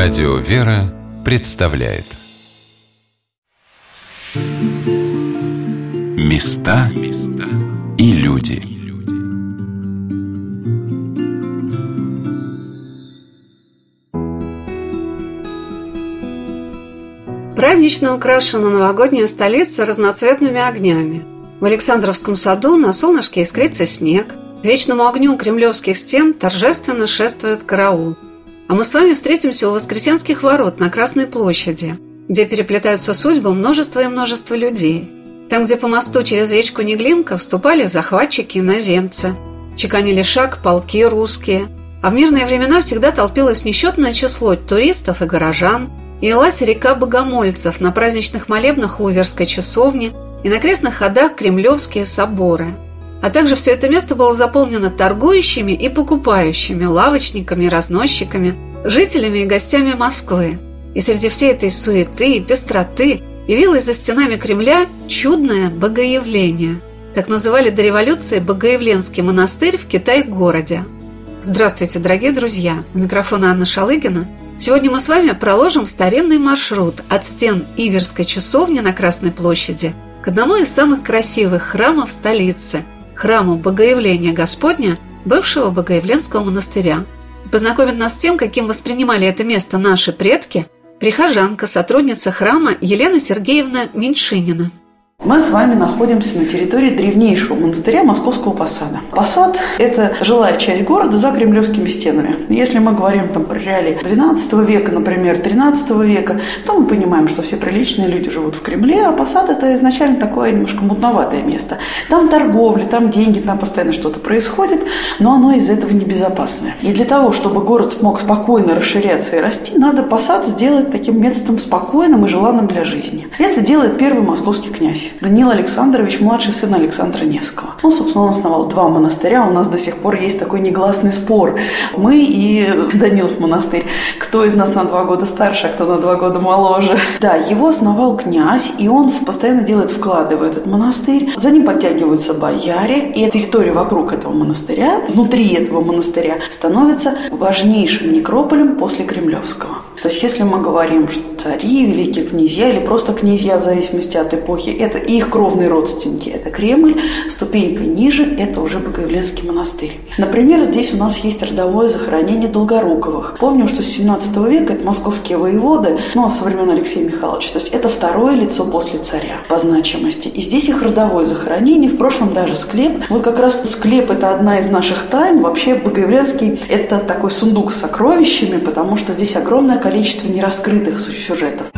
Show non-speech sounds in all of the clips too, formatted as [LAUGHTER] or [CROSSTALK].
Радио «Вера» представляет Места и люди Празднично украшена новогодняя столица разноцветными огнями. В Александровском саду на солнышке искрится снег. К вечному огню кремлевских стен торжественно шествует караул – а мы с вами встретимся у Воскресенских ворот на Красной площади, где переплетаются судьбы множества и множества людей. Там, где по мосту через речку Неглинка вступали захватчики и наземцы, чеканили шаг полки русские, а в мирные времена всегда толпилось несчетное число туристов и горожан, и лилась река богомольцев на праздничных молебнах у Уверской часовни и на крестных ходах Кремлевские соборы – а также все это место было заполнено торгующими и покупающими, лавочниками, разносчиками, жителями и гостями Москвы. И среди всей этой суеты и пестроты явилось за стенами Кремля чудное богоявление. Так называли до революции Богоявленский монастырь в Китай-городе. Здравствуйте, дорогие друзья! У микрофона Анна Шалыгина. Сегодня мы с вами проложим старинный маршрут от стен Иверской часовни на Красной площади к одному из самых красивых храмов столицы – храму Богоявления Господня, бывшего Богоявленского монастыря. Познакомит нас с тем, каким воспринимали это место наши предки, прихожанка, сотрудница храма Елена Сергеевна Меньшинина. Мы с вами находимся на территории древнейшего монастыря Московского Посада. Посад – это жилая часть города за кремлевскими стенами. Если мы говорим там про реалии XII века, например, XIII века, то мы понимаем, что все приличные люди живут в Кремле, а Посад – это изначально такое немножко мутноватое место. Там торговля, там деньги, там постоянно что-то происходит, но оно из этого небезопасное. И для того, чтобы город смог спокойно расширяться и расти, надо Посад сделать таким местом спокойным и желанным для жизни. Это делает первый московский князь Данил Александрович, младший сын Александра Невского. Ну, собственно, он основал два монастыря. У нас до сих пор есть такой негласный спор. Мы и Данилов монастырь. Кто из нас на два года старше, а кто на два года моложе. Да, его основал князь, и он постоянно делает вклады в этот монастырь. За ним подтягиваются бояре, и территория вокруг этого монастыря, внутри этого монастыря, становится важнейшим некрополем после Кремлевского. То есть, если мы говорим, что цари, великие князья или просто князья, в зависимости от эпохи, это их кровные родственники, это Кремль, ступенька ниже – это уже Богоявленский монастырь. Например, здесь у нас есть родовое захоронение Долгоруковых. Помним, что с 17 века это московские воеводы, ну, со времен Алексея Михайловича. То есть, это второе лицо после царя по значимости. И здесь их родовое захоронение, в прошлом даже склеп. Вот как раз склеп – это одна из наших тайн. Вообще, Богоявленский – это такой сундук с сокровищами, потому что здесь огромное количество нераскрытых сюжетов.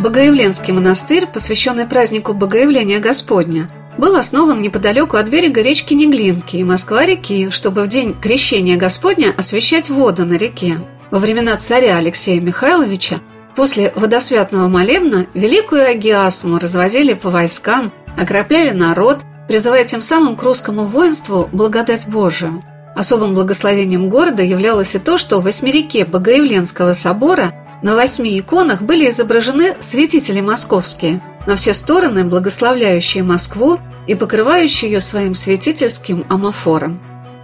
Богоявленский монастырь, посвященный празднику Богоявления Господня, был основан неподалеку от берега речки Неглинки и Москва-реки, чтобы в день крещения Господня освещать воду на реке. Во времена царя Алексея Михайловича после водосвятного молебна великую агиасму развозили по войскам, окропляли народ, призывая тем самым к русскому воинству благодать Божию. Особым благословением города являлось и то, что в восьмереке Богоявленского собора на восьми иконах были изображены святители московские, на все стороны благословляющие Москву и покрывающие ее своим святительским амофором.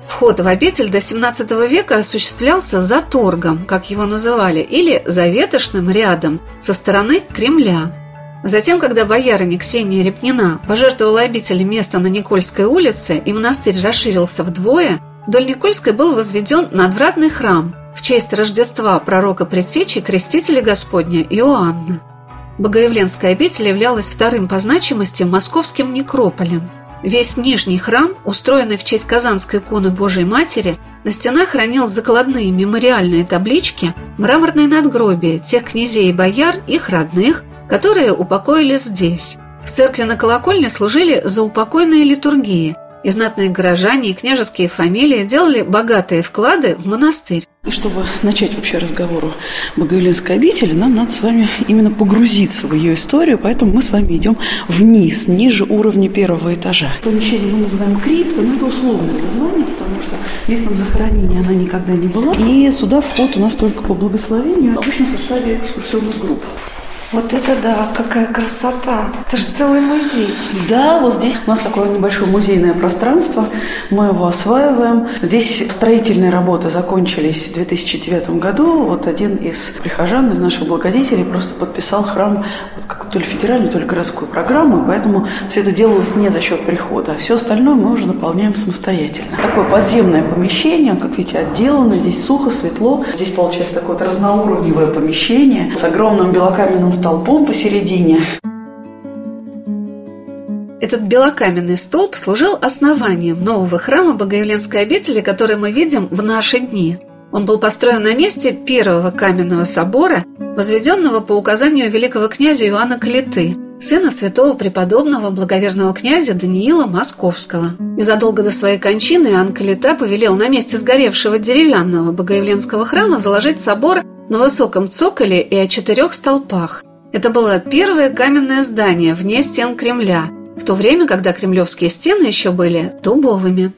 Вход в обитель до XVII века осуществлялся за торгом, как его называли, или за ветошным рядом со стороны Кремля. Затем, когда боярыня Ксения Репнина пожертвовала обители место на Никольской улице и монастырь расширился вдвое – Вдоль Никольской был возведен надвратный храм в честь Рождества пророка Предтечи Крестителя Господня Иоанна. Богоявленская обитель являлась вторым по значимости московским некрополем. Весь нижний храм, устроенный в честь Казанской иконы Божией Матери, на стенах хранил закладные мемориальные таблички, мраморные надгробия тех князей и бояр, их родных, которые упокоились здесь. В церкви на колокольне служили заупокойные литургии – и знатные горожане, и княжеские фамилии делали богатые вклады в монастырь. И чтобы начать вообще разговор о Богоявленской обители, нам надо с вами именно погрузиться в ее историю, поэтому мы с вами идем вниз, ниже уровня первого этажа. Помещение мы называем крипто, но это условное название, потому что местом захоронения она никогда не была. И сюда вход у нас только по благословению, обычно в составе экскурсионных групп. Вот это да, какая красота. Это же целый музей. Да, вот здесь у нас такое небольшое музейное пространство. Мы его осваиваем. Здесь строительные работы закончились в 2009 году. Вот один из прихожан, из наших благодетелей просто подписал храм вот как то ли федеральную, то ли городскую программу, поэтому все это делалось не за счет прихода, а все остальное мы уже наполняем самостоятельно. Такое подземное помещение, как видите, отделано, здесь сухо, светло. Здесь получается такое вот разноуровневое помещение с огромным белокаменным столбом посередине. Этот белокаменный столб служил основанием нового храма Богоявленской обители, который мы видим в наши дни. Он был построен на месте первого каменного собора, возведенного по указанию великого князя Иоанна Калиты, сына святого преподобного благоверного князя Даниила Московского. Незадолго до своей кончины Иоанн Калита повелел на месте сгоревшего деревянного Богоявленского храма заложить собор на высоком цоколе и о четырех столпах. Это было первое каменное здание вне стен Кремля, в то время, когда кремлевские стены еще были дубовыми.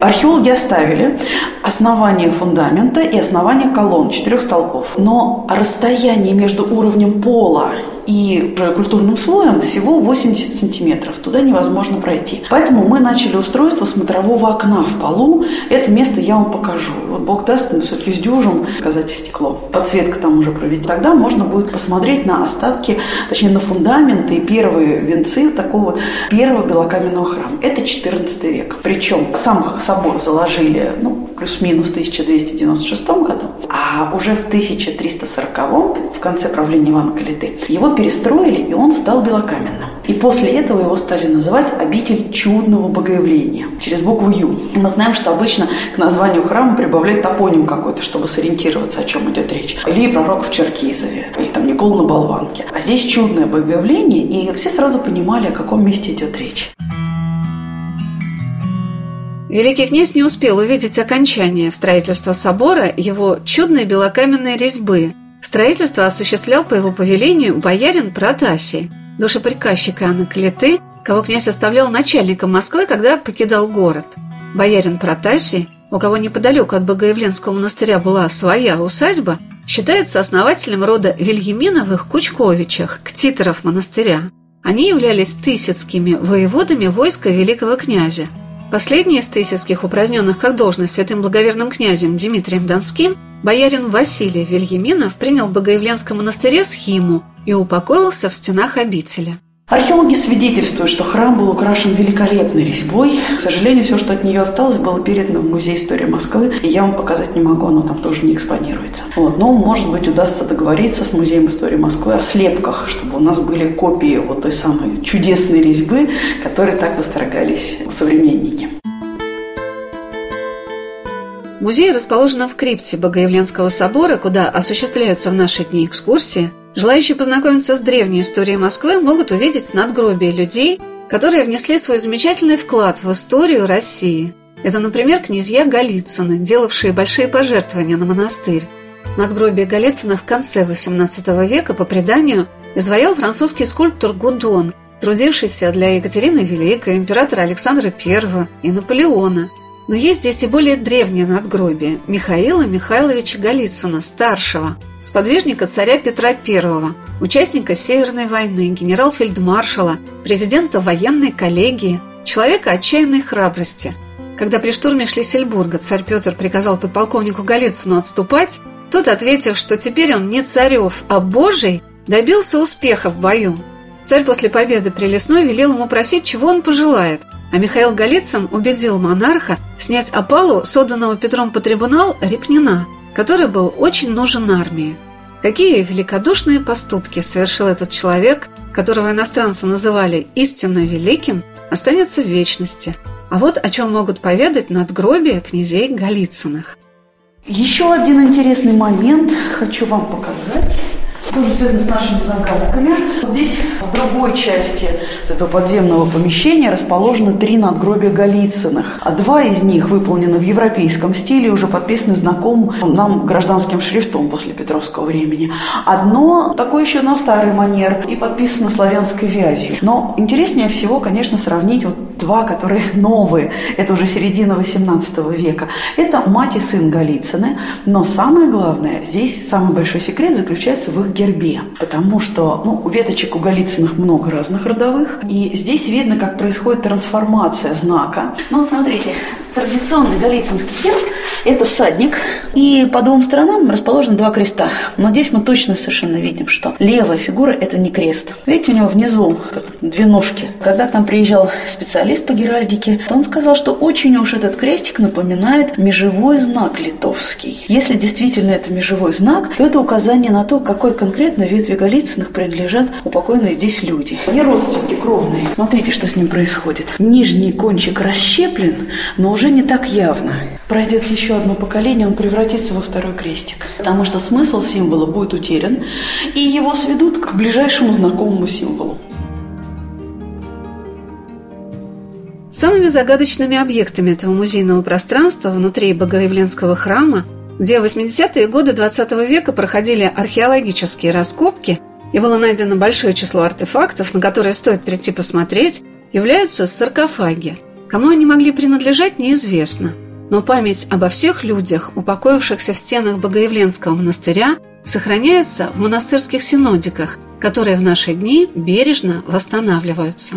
Археологи оставили основание фундамента и основание колонн четырех столпов. Но расстояние между уровнем пола и культурным слоем всего 80 сантиметров. Туда невозможно пройти. Поэтому мы начали устройство смотрового окна в полу. Это место я вам покажу. Вот Бог даст, мы все-таки сдюжим сказать стекло. Подсветка там уже проведена. Тогда можно будет посмотреть на остатки, точнее на фундаменты и первые венцы такого первого белокаменного храма. Это 14 век. Причем сам собор заложили, ну, плюс-минус в 1296 году, а уже в 1340 в конце правления Ивана Калиты его перестроили, и он стал белокаменным. И после этого его стали называть обитель чудного богоявления через букву Ю. Мы знаем, что обычно к названию храма прибавляют топоним какой-то, чтобы сориентироваться, о чем идет речь. Или пророк в Черкизове, или там Никол на Болванке. А здесь чудное богоявление, и все сразу понимали, о каком месте идет речь. Великий князь не успел увидеть окончание строительства собора его чудной белокаменной резьбы. Строительство осуществлял по его повелению боярин Протасий, душеприказчик Анны Клеты, кого князь оставлял начальником Москвы, когда покидал город. Боярин Протасий, у кого неподалеку от Богоявленского монастыря была своя усадьба, считается основателем рода Вильяминовых Кучковичах, ктиторов монастыря. Они являлись тысяцкими воеводами войска великого князя – Последний из тысяцких, упраздненных как должность святым благоверным князем Дмитрием Донским, боярин Василий Вильяминов принял в Богоявленском монастыре схиму и упокоился в стенах обители. Археологи свидетельствуют, что храм был украшен великолепной резьбой. К сожалению, все, что от нее осталось, было передано в Музей истории Москвы, и я вам показать не могу, оно там тоже не экспонируется. Вот. Но, может быть, удастся договориться с Музеем истории Москвы о слепках, чтобы у нас были копии вот той самой чудесной резьбы, которые так восторгались современники. Музей расположен в крипте Богоявленского собора, куда осуществляются в наши дни экскурсии, Желающие познакомиться с древней историей Москвы могут увидеть надгробия людей, которые внесли свой замечательный вклад в историю России. Это, например, князья Голицыны, делавшие большие пожертвования на монастырь. Надгробие Голицына в конце XVIII века, по преданию, изваял французский скульптор Гудон, трудившийся для Екатерины Великой, императора Александра I и Наполеона. Но есть здесь и более древнее надгробие – Михаила Михайловича Голицына, старшего – сподвижника царя Петра I, участника Северной войны, генерал-фельдмаршала, президента военной коллегии, человека отчаянной храбрости. Когда при штурме Шлиссельбурга царь Петр приказал подполковнику Голицыну отступать, тот, ответив, что теперь он не царев, а божий, добился успеха в бою. Царь после победы при Лесной велел ему просить, чего он пожелает, а Михаил Голицын убедил монарха снять опалу, созданного Петром по трибунал, Репнина – который был очень нужен армии. Какие великодушные поступки совершил этот человек, которого иностранцы называли истинно великим, останется в вечности. А вот о чем могут поведать надгробия князей Голицыных. Еще один интересный момент хочу вам показать тоже связано с нашими загадками. Здесь, в другой части этого подземного помещения, расположены три надгробия Голицыных. А два из них выполнены в европейском стиле, уже подписаны знакомым нам гражданским шрифтом после Петровского времени. Одно такое еще на старый манер и подписано славянской вязью. Но интереснее всего, конечно, сравнить вот два, которые [LAUGHS] новые, это уже середина XVIII века. Это мать и сын Голицыны, но самое главное, здесь самый большой секрет заключается в их гербе, потому что ну, веточек у Голицыных много разных родовых, и здесь видно, как происходит трансформация знака. Ну вот смотрите, традиционный голицынский герб – это всадник, и по двум сторонам расположены два креста. Но здесь мы точно совершенно видим, что левая фигура – это не крест. Видите, у него внизу как две ножки. Когда к нам приезжал специалист по геральдике, то он сказал, что очень уж этот крестик напоминает межевой знак литовский. Если действительно это межевой знак, то это указание на то, какой конкретно ветви Голицыных принадлежат упокоенные здесь люди. Они родственники кровные. Смотрите, что с ним происходит. Нижний кончик расщеплен, но не так явно. Пройдет еще одно поколение, он превратится во второй крестик. Потому что смысл символа будет утерян, и его сведут к ближайшему знакомому символу. Самыми загадочными объектами этого музейного пространства внутри Богоявленского храма, где в 80-е годы 20 века проходили археологические раскопки и было найдено большое число артефактов, на которые стоит прийти посмотреть, являются саркофаги. Кому они могли принадлежать, неизвестно. Но память обо всех людях, упокоившихся в стенах Богоявленского монастыря, сохраняется в монастырских синодиках, которые в наши дни бережно восстанавливаются.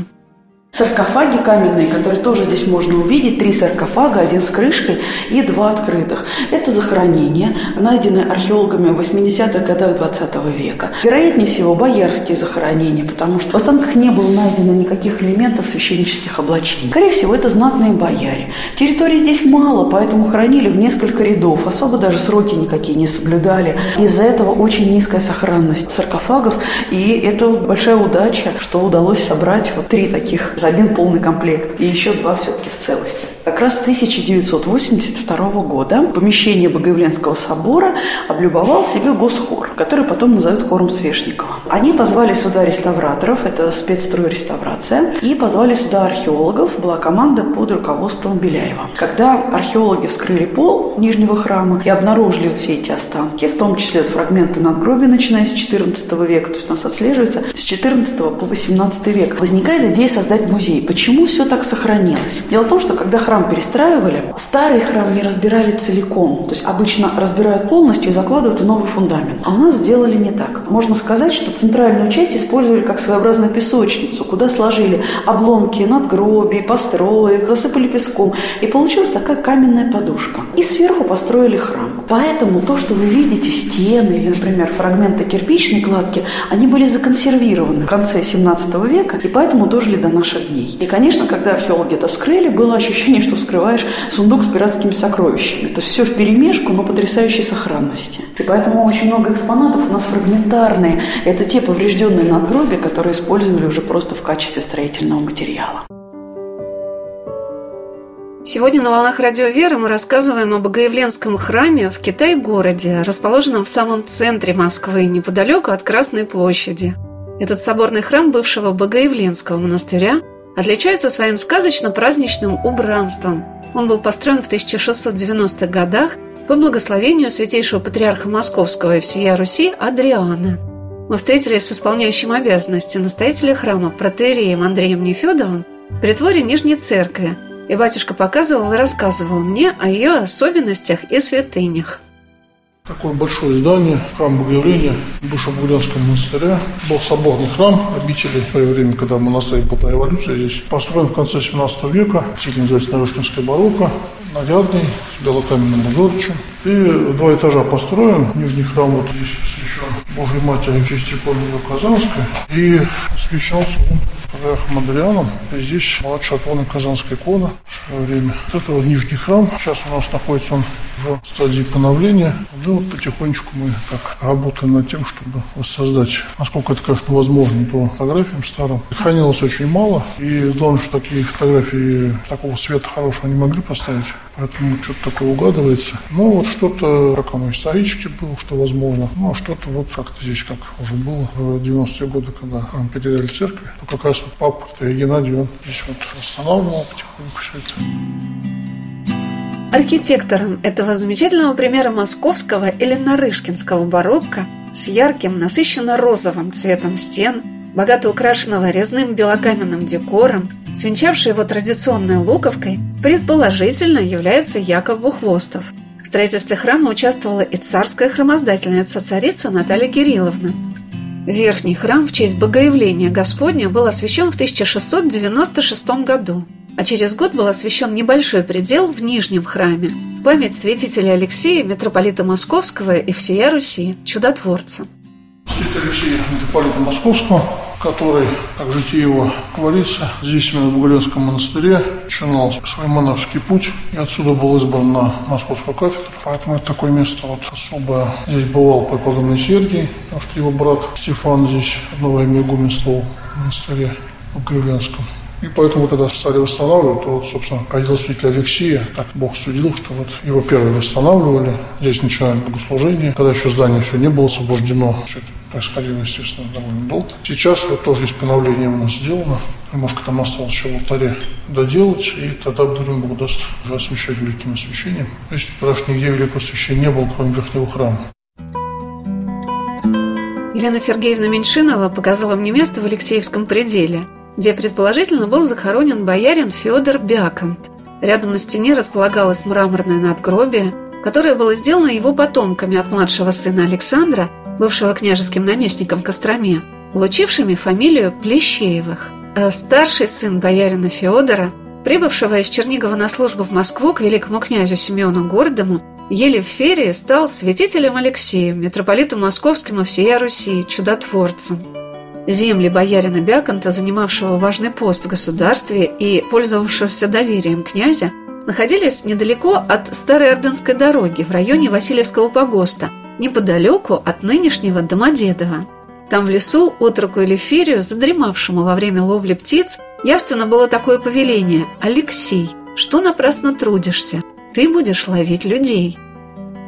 Саркофаги каменные, которые тоже здесь можно увидеть. Три саркофага, один с крышкой и два открытых. Это захоронения, найденные археологами в 80-х годах 20 века. Вероятнее всего, боярские захоронения, потому что в останках не было найдено никаких элементов священнических облачений. Скорее всего, это знатные бояре. Территории здесь мало, поэтому хоронили в несколько рядов. Особо даже сроки никакие не соблюдали. Из-за этого очень низкая сохранность саркофагов. И это большая удача, что удалось собрать вот три таких один полный комплект, и еще два все-таки в целости. Как раз с 1982 года помещение Богоявленского собора облюбовал себе госхор, который потом назовут хором Свешникова. Они позвали сюда реставраторов, это спецстрой реставрация, и позвали сюда археологов, была команда под руководством Беляева. Когда археологи вскрыли пол Нижнего храма и обнаружили вот все эти останки, в том числе фрагменты надгробия, начиная с XIV века, то есть у нас отслеживается с XIV по XVIII век, возникает идея создать музей. Почему все так сохранилось? Дело в том, что когда храм перестраивали, старый храм не разбирали целиком. То есть обычно разбирают полностью и закладывают новый фундамент. А у нас сделали не так. Можно сказать, что центральную часть использовали как своеобразную песочницу, куда сложили обломки надгробий, построек, засыпали песком. И получилась такая каменная подушка. И сверху построили храм. Поэтому то, что вы видите, стены или, например, фрагменты кирпичной кладки, они были законсервированы в конце 17 века и поэтому дожили до наших дней. И, конечно, когда археологи это вскрыли, было ощущение, что вскрываешь сундук с пиратскими сокровищами. То есть все в перемешку, но потрясающей сохранности. И поэтому очень много экспонатов у нас фрагментарные. Это те поврежденные надгробия, которые использовали уже просто в качестве строительного материала. Сегодня на «Волнах Радио Веры» мы рассказываем о Богоявленском храме в Китай-городе, расположенном в самом центре Москвы, неподалеку от Красной площади. Этот соборный храм бывшего Богоявленского монастыря отличается своим сказочно-праздничным убранством. Он был построен в 1690-х годах по благословению святейшего патриарха Московского и всея Руси Адриана. Мы встретились с исполняющим обязанности настоятеля храма протеереем Андреем Нефедовым в притворе Нижней Церкви, и батюшка показывал и рассказывал мне о ее особенностях и святынях. Такое большое здание, храм Богоявления бывшего Богоявленского монастыря. Был соборный храм обители в свое время, когда в монастыре была революция здесь. Построен в конце 17 века, стиль называется Нарышкинская барокко, нарядный, с белокаменным узорчем. И два этажа построен. Нижний храм вот здесь посвящен Божьей Матери Иконе Казанской. И освящался Патриархом Андрианом. Здесь младшая от Казанская икона в свое время. Вот это вот нижний храм. Сейчас у нас находится он в стадии поновления. Ну, вот потихонечку мы так работаем над тем, чтобы воссоздать, насколько это, конечно, возможно, по фотографиям старым. Хранилось очень мало. И главное, что такие фотографии такого света хорошего не могли поставить. Поэтому что-то такое угадывается. Ну, вот что-то, как оно исторически было, что возможно. Ну, а что-то вот как-то здесь, как уже было в 90-е годы, когда храм передали церкви, то как раз вот папа Геннадий, он здесь вот восстанавливал потихоньку все это. Архитектором этого замечательного примера московского или нарышкинского барокко с ярким, насыщенно розовым цветом стен, богато украшенного резным белокаменным декором, свинчавший его традиционной луковкой, предположительно является Яков Бухвостов. В строительстве храма участвовала и царская храмоздательница царица Наталья Кирилловна. Верхний храм в честь Богоявления Господня был освящен в 1696 году, а через год был освящен небольшой предел в Нижнем храме в память святителя Алексея, митрополита Московского и всея Руси, чудотворца. Святитель Алексея, митрополита Московского, который, как житие его говорится, здесь именно в Бугаленском монастыре начинал свой монашеский путь и отсюда был избран на Московскую кафедру. Поэтому это такое место вот особое. Здесь бывал преподобный Сергий, потому что его брат Стефан здесь одно время игуменствовал в монастыре в Кривленском. И поэтому, когда стали восстанавливать, то, вот, собственно, кадил святителя Алексея, так Бог судил, что вот его первые восстанавливали. Здесь начинаем богослужение. Когда еще здание все не было освобождено, все это происходило, естественно, довольно долго. Сейчас вот тоже есть поновление у нас сделано. Немножко там осталось еще в алтаре доделать, и тогда будем, Бог даст, уже освящать великим освящением. То есть, потому что нигде великого освящения не было, кроме верхнего храма. Елена Сергеевна Меньшинова показала мне место в Алексеевском пределе – где предположительно был захоронен боярин Федор Бяконт. Рядом на стене располагалось мраморное надгробие, которое было сделано его потомками от младшего сына Александра, бывшего княжеским наместником в Костроме, получившими фамилию Плещеевых. А старший сын боярина Федора, прибывшего из Чернигова на службу в Москву к великому князю Семену Гордому, еле в ферии стал святителем Алексеем, митрополиту московским и всея Руси, чудотворцем. Земли боярина Бяконта, занимавшего важный пост в государстве и пользовавшегося доверием князя, находились недалеко от Старой Ордынской дороги в районе Васильевского погоста, неподалеку от нынешнего Домодедова. Там в лесу отроку Элефирию, задремавшему во время ловли птиц, явственно было такое повеление «Алексей, что напрасно трудишься? Ты будешь ловить людей».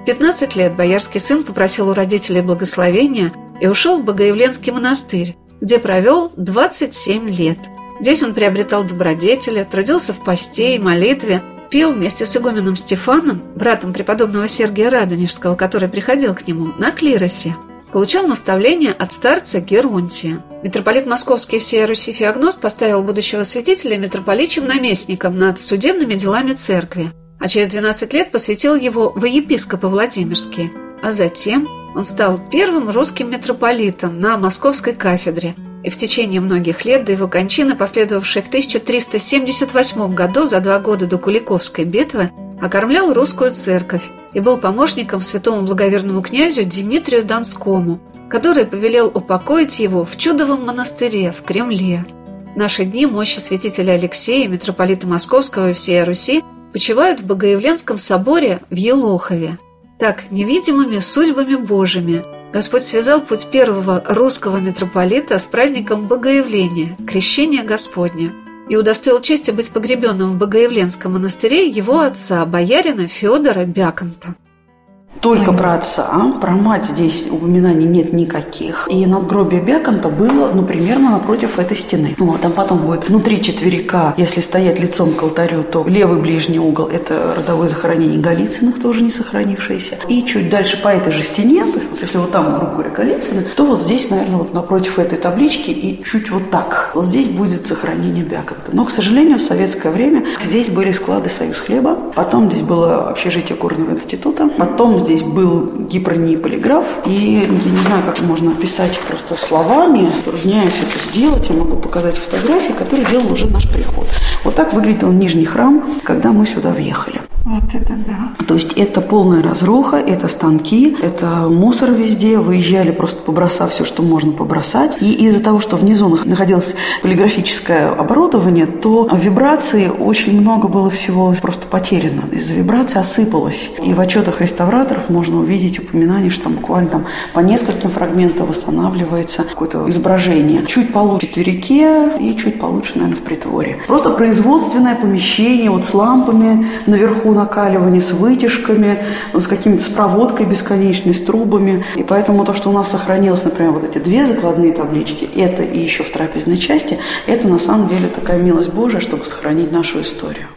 15 лет боярский сын попросил у родителей благословения и ушел в Богоявленский монастырь, где провел 27 лет. Здесь он приобретал добродетели, трудился в посте и молитве, пел вместе с игуменом Стефаном, братом преподобного Сергия Радонежского, который приходил к нему, на клиросе. Получал наставление от старца Геронтия. Митрополит Московский всей Руси Феогност поставил будущего святителя митрополичьим наместником над судебными делами церкви, а через 12 лет посвятил его во епископы Владимирские, а затем он стал первым русским митрополитом на Московской кафедре и в течение многих лет до его кончины, последовавшей в 1378 году, за два года до Куликовской битвы, окормлял русскую церковь и был помощником святому благоверному князю Дмитрию Донскому, который повелел упокоить его в чудовом монастыре в Кремле. В наши дни мощи святителя Алексея, митрополита Московского и всей Руси, почивают в Богоявленском соборе в Елохове – так, невидимыми судьбами Божьими Господь связал путь первого русского митрополита с праздником Богоявления, Крещения Господня, и удостоил чести быть погребенным в Богоявленском монастыре его отца, боярина Федора Бяконта. Только про отца, про мать здесь упоминаний нет никаких. И надгробие Беконта было, ну, примерно напротив этой стены. Ну, а там потом будет внутри четверика, если стоять лицом к алтарю, то левый ближний угол – это родовое захоронение Голицыных, тоже не сохранившееся. И чуть дальше по этой же стене, вот если вот там, грубо говоря, Голицыны, то вот здесь, наверное, вот напротив этой таблички и чуть вот так. Вот здесь будет захоронение Беконта. Но, к сожалению, в советское время здесь были склады «Союз хлеба», потом здесь было общежитие Горного института, потом здесь был гипроний полиграф, и я не знаю, как можно описать просто словами, трудняюсь это сделать, я могу показать фотографии, которые делал уже наш приход. Вот так выглядел нижний храм, когда мы сюда въехали. Вот это да. То есть это полная разруха, это станки, это мусор везде. Выезжали просто побросав все, что можно побросать. И из-за того, что внизу находилось полиграфическое оборудование, то вибрации очень много было всего просто потеряно. Из-за вибрации осыпалось. И в отчетах реставраторов можно увидеть упоминание, что там буквально там по нескольким фрагментам восстанавливается какое-то изображение. Чуть получше в четверике и чуть получше, наверное, в притворе. Просто производственное помещение вот с лампами наверху накаливания, с вытяжками, с какими-то с проводкой бесконечной, с трубами. И поэтому то, что у нас сохранилось, например, вот эти две закладные таблички, это и еще в трапезной части, это на самом деле такая милость Божия, чтобы сохранить нашу историю.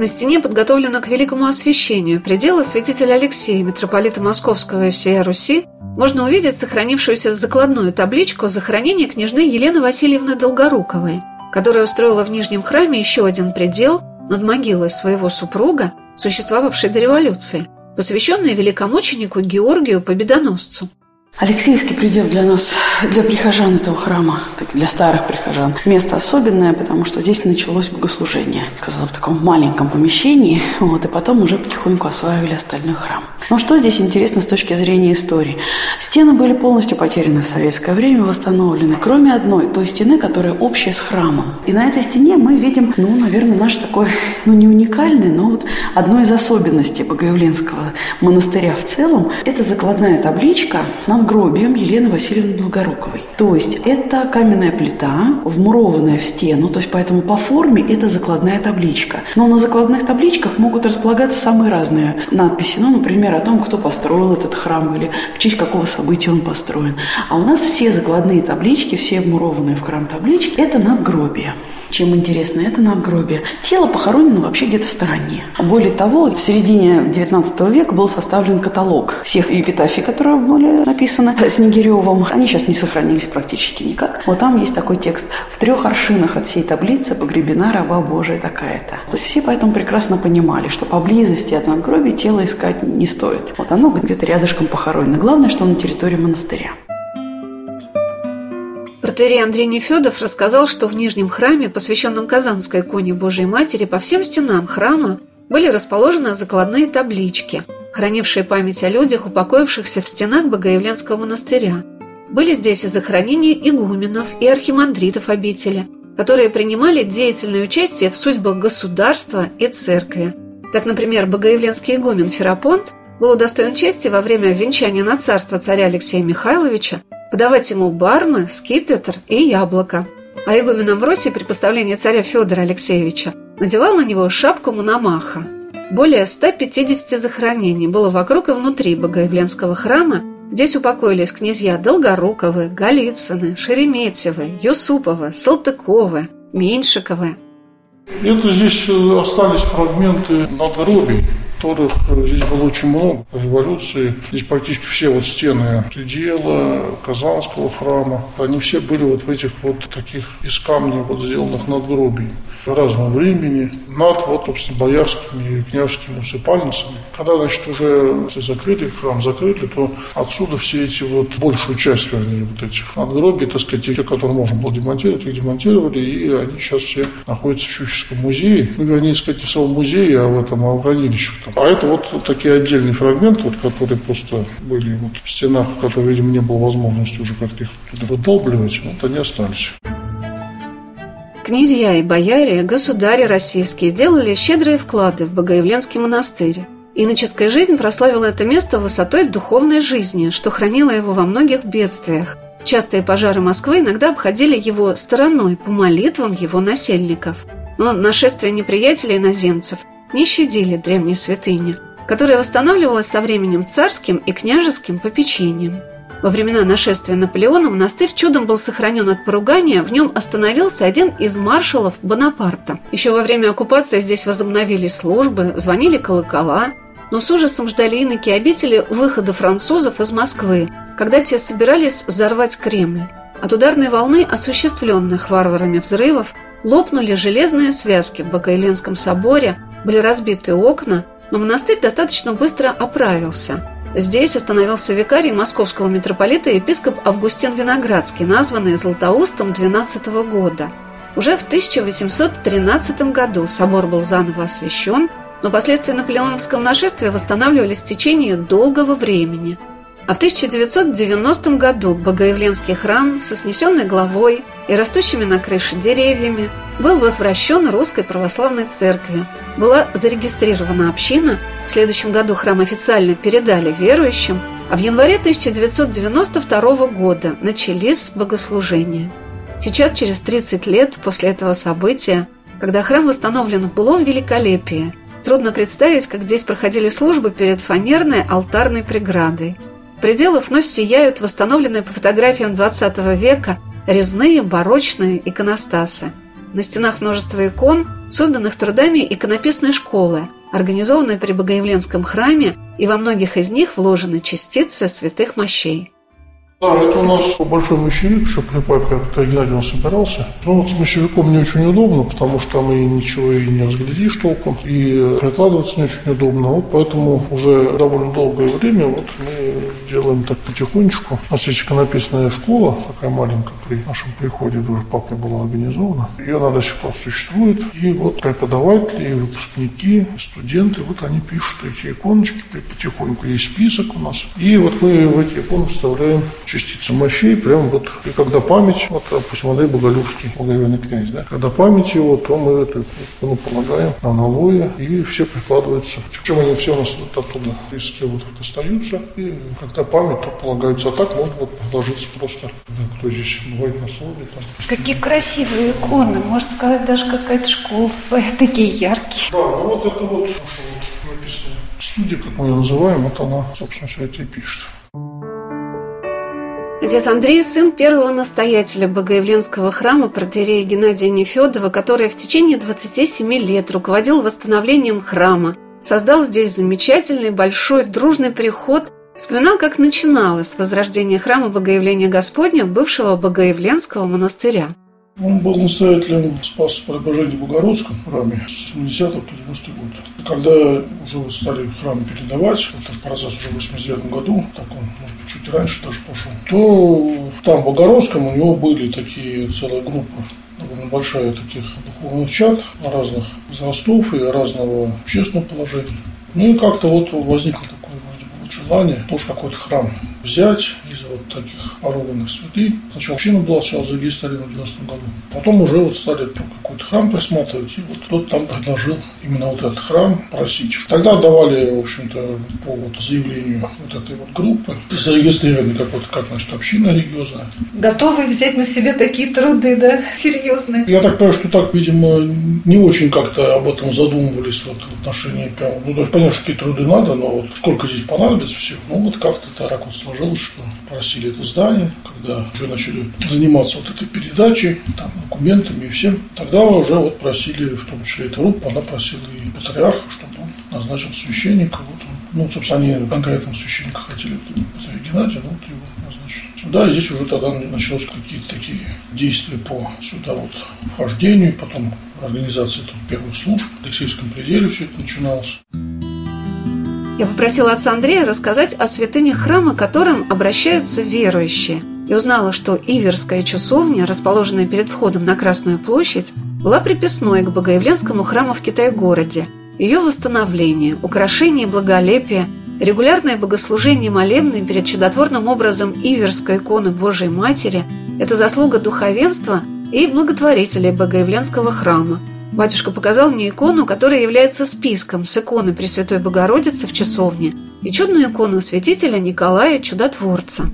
На стене подготовлено к великому освящению предела святителя Алексея, митрополита Московского и всей Руси, можно увидеть сохранившуюся закладную табличку захоронения княжны Елены Васильевны Долгоруковой, которая устроила в Нижнем храме еще один предел над могилой своего супруга, существовавшей до революции, посвященный великомученику Георгию Победоносцу. Алексеевский предел для нас, для прихожан этого храма, для старых прихожан, место особенное, потому что здесь началось богослужение. Сказала, в таком маленьком помещении, вот, и потом уже потихоньку осваивали остальной храм. Но что здесь интересно с точки зрения истории? Стены были полностью потеряны в советское время, восстановлены, кроме одной, той стены, которая общая с храмом. И на этой стене мы видим, ну, наверное, наш такой, ну, не уникальный, но вот одной из особенностей Богоявленского монастыря в целом, это закладная табличка на надгробием Елены Васильевны Долгоруковой. То есть это каменная плита, вмурованная в стену, то есть поэтому по форме это закладная табличка. Но на закладных табличках могут располагаться самые разные надписи. Ну, например, о том, кто построил этот храм или в честь какого события он построен. А у нас все закладные таблички, все вмурованные в храм таблички, это надгробие. Чем интересно это надгробие? Тело похоронено вообще где-то в стороне. Более того, в середине XIX века был составлен каталог всех эпитафий, которые были написаны Снегиревым. Они сейчас не сохранились практически никак. Вот там есть такой текст. В трех аршинах от всей таблицы погребена раба Божия такая-то. То есть все поэтому прекрасно понимали, что поблизости от надгробия тело искать не стоит. Вот оно где-то рядышком похоронено. Главное, что на территории монастыря. Протерей Андрей Нефедов рассказал, что в Нижнем храме, посвященном Казанской иконе Божией Матери, по всем стенам храма были расположены закладные таблички, хранившие память о людях, упокоившихся в стенах Богоявленского монастыря. Были здесь и захоронения игуменов и архимандритов обители, которые принимали деятельное участие в судьбах государства и церкви. Так, например, богоявленский игумен Ферапонт был удостоен чести во время венчания на царство царя Алексея Михайловича подавать ему бармы, скипетр и яблоко. А игумен Амвросий при поставлении царя Федора Алексеевича надевал на него шапку Мономаха. Более 150 захоронений было вокруг и внутри Богоявленского храма. Здесь упокоились князья Долгоруковы, Голицыны, Шереметьевы, Юсуповы, Салтыковы, Меньшиковы. Это здесь остались фрагменты надгробий которых здесь было очень много по революции. Здесь практически все вот стены предела, Казанского храма, они все были вот в этих вот таких из камня вот сделанных надгробий разного времени над вот, собственно, боярскими и княжескими усыпальницами. Когда, значит, уже закрыли храм, закрыли, то отсюда все эти вот, большую часть, вернее, вот этих надгробий, так сказать, те, которые можно было демонтировать, их демонтировали, и они сейчас все находятся в Щучевском музее. Ну, вернее, сказать, не в самом музее, а в этом, а в там. А это вот такие отдельные фрагменты, вот, которые просто были вот в стенах, в которых, видимо, не было возможности уже как-то их туда вот они остались. Князья и бояре, государи российские делали щедрые вклады в Богоявленский монастырь. Иноческая жизнь прославила это место высотой духовной жизни, что хранило его во многих бедствиях. Частые пожары Москвы иногда обходили его стороной по молитвам его насельников. Но нашествие неприятелей иноземцев не щадили древней святыни, которая восстанавливалась со временем царским и княжеским попечением. Во времена нашествия Наполеона монастырь чудом был сохранен от поругания, в нем остановился один из маршалов Бонапарта. Еще во время оккупации здесь возобновили службы, звонили колокола, но с ужасом ждали иноки обители выхода французов из Москвы, когда те собирались взорвать Кремль. От ударной волны, осуществленных варварами взрывов, лопнули железные связки в Богоявленском соборе, были разбиты окна, но монастырь достаточно быстро оправился – Здесь остановился викарий московского митрополита епископ Августин Виноградский, названный Златоустом 12 года. Уже в 1813 году собор был заново освящен, но последствия наполеоновского нашествия восстанавливались в течение долгого времени. А в 1990 году Богоявленский храм со снесенной главой и растущими на крыше деревьями был возвращен Русской Православной Церкви. Была зарегистрирована община – в следующем году храм официально передали верующим, а в январе 1992 года начались богослужения. Сейчас, через 30 лет после этого события, когда храм восстановлен в былом великолепии, трудно представить, как здесь проходили службы перед фанерной алтарной преградой. В пределах вновь сияют восстановленные по фотографиям XX века резные барочные иконостасы. На стенах множество икон, созданных трудами иконописной школы – организованные при Богоявленском храме, и во многих из них вложены частицы святых мощей. Да, это у нас большой мощевик, что при папе как-то Геннадий он собирался. Ну вот с мощевиком не очень удобно, потому что там и ничего и не разглядишь толком, и прикладываться не очень удобно. Вот поэтому уже довольно долгое время вот мы делаем так потихонечку. У нас есть иконописная школа, такая маленькая, при нашем приходе уже папой была организована. Ее она до сих пор существует. И вот преподаватели, и выпускники, и студенты, вот они пишут эти иконочки, потихоньку есть список у нас. И вот мы в эти иконы вставляем частица мощей, прям вот, и когда память, вот, допустим, Андрей Боголюбский, благоверный князь, да, когда память его, то мы эту икону полагаем на и все прикладываются. Причем они все у нас вот оттуда листки вот остаются, и когда память, то полагаются, а так можно вот предложиться просто, да, кто здесь бывает на службе. Там. Какие красивые иконы, можно сказать, даже какая-то школа своя, [LAUGHS] такие яркие. Да, ну вот это вот, что написано, студия, как мы ее называем, вот она, собственно, все это и пишет. Отец Андрей – сын первого настоятеля Богоявленского храма протерея Геннадия Нефедова, который в течение 27 лет руководил восстановлением храма, создал здесь замечательный, большой, дружный приход, вспоминал, как начиналось возрождение храма Богоявления Господня, бывшего Богоявленского монастыря. Он был настоятелем Спаса Преображения Богородском храме с 70 по 90 год. Когда уже стали храм передавать, этот процесс уже в 89 году, так он, может быть, чуть раньше даже пошел, то там в Богородском у него были такие целая группа довольно большая таких духовных чат разных возрастов и разного общественного положения. Ну и как-то вот возникло такое желание, тоже какой-то храм взять из вот таких порубанных святых. Сначала община была сразу зарегистрирована в 90 году. Потом уже вот стали ну, какой-то храм присматривать, и вот кто-то там предложил именно вот этот храм просить. Тогда давали, в общем-то, по вот заявлению вот этой вот группы, зарегистрированы как вот, как, значит, община религиозная. Готовы взять на себя такие труды, да, серьезные? Я так понимаю, что так, видимо, не очень как-то об этом задумывались вот в отношении прямо, ну, то есть, понятно, что какие труды надо, но вот сколько здесь понадобится всего, ну, вот как-то так вот сложилось, что просили это здание, когда уже начали заниматься вот этой передачей, там, документами и всем, тогда уже вот просили, в том числе это РУП, она просила и патриарха, чтобы он назначил священника, вот он, ну, собственно, они конкретного священника хотели, вот, Патриарх Геннадия, ну, вот его назначили. Да, здесь уже тогда началось какие-то такие действия по сюда вот вхождению, потом организация тут первых служб, в Алексеевском пределе все это начиналось. Я попросила отца Андрея рассказать о святынях храма, к которым обращаются верующие, и узнала, что Иверская часовня, расположенная перед входом на Красную площадь, была приписной к Богоявленскому храму в Китай-городе. Ее восстановление, украшение и благолепие, регулярное богослужение молебны перед чудотворным образом Иверской иконы Божией Матери – это заслуга духовенства и благотворителей Богоявленского храма – Батюшка показал мне икону, которая является списком с иконы Пресвятой Богородицы в часовне и чудную икону святителя Николая Чудотворца.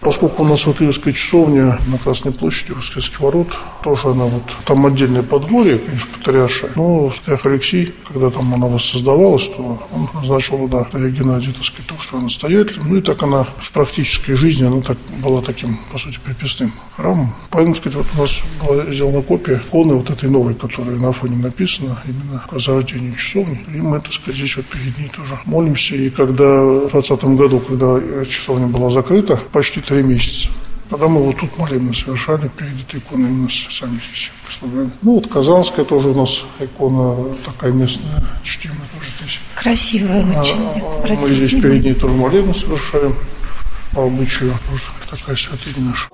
Поскольку у нас вот Иверская часовня на Красной площади Воскресских ворот, тоже она вот, там отдельное подгорье, конечно, патриарша, но Стях Алексей, когда там она воссоздавалась, то он назначил туда Тарья Геннадия, так сказать, то, что она настоятелем, ну и так она в практической жизни, она так была таким, по сути, приписным храмом. Поэтому, сказать, вот у нас была сделана копия иконы вот этой новой, которая на фоне написана, именно к возрождению часовни, и мы, так сказать, здесь вот перед ней тоже молимся, и когда в 2020 году, когда часовня была закрыта, почти три месяца. Когда мы вот тут молебны совершали перед этой иконой, у нас сами здесь прославляли. Ну, вот Казанская тоже у нас икона такая местная, чтимая тоже здесь. Красивая очень. А, мы здесь перед ней тоже молебны совершаем по обычаю. Тоже такая святыня наша.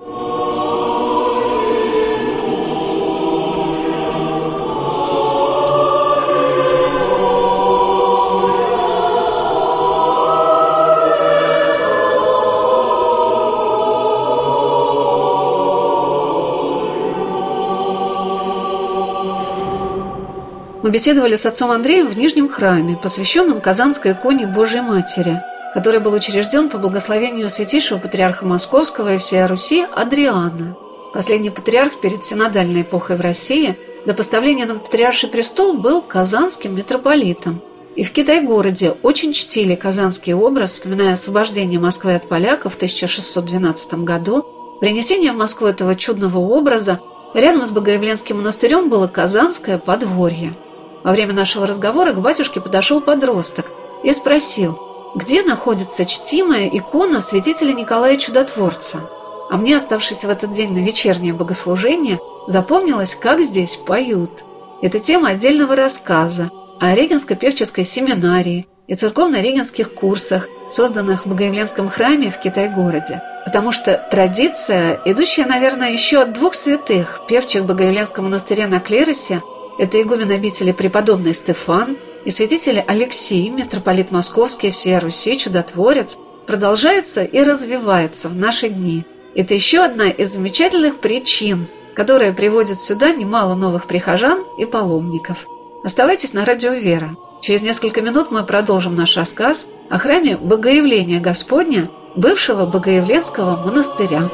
Мы беседовали с отцом Андреем в Нижнем храме, посвященном Казанской иконе Божьей Матери, который был учрежден по благословению святейшего патриарха Московского и всей Руси Адриана. Последний патриарх перед синодальной эпохой в России до поставления на патриарший престол был казанским митрополитом. И в Китай-городе очень чтили казанский образ, вспоминая освобождение Москвы от поляков в 1612 году, принесение в Москву этого чудного образа Рядом с Богоявленским монастырем было Казанское подворье. Во время нашего разговора к батюшке подошел подросток и спросил, где находится чтимая икона святителя Николая Чудотворца. А мне, оставшись в этот день на вечернее богослужение, запомнилось, как здесь поют. Это тема отдельного рассказа о Регенско-певческой семинарии и церковно-регенских курсах, созданных в Богоявленском храме в Китай-городе. Потому что традиция, идущая, наверное, еще от двух святых, певчих в Богоявленском монастыре на Клеросе, это игумен обители преподобный Стефан и святитель Алексий, митрополит Московский, всея Руси, чудотворец, продолжается и развивается в наши дни. Это еще одна из замечательных причин, которая приводит сюда немало новых прихожан и паломников. Оставайтесь на радио «Вера». Через несколько минут мы продолжим наш рассказ о храме Богоявления Господня, бывшего Богоявленского монастыря.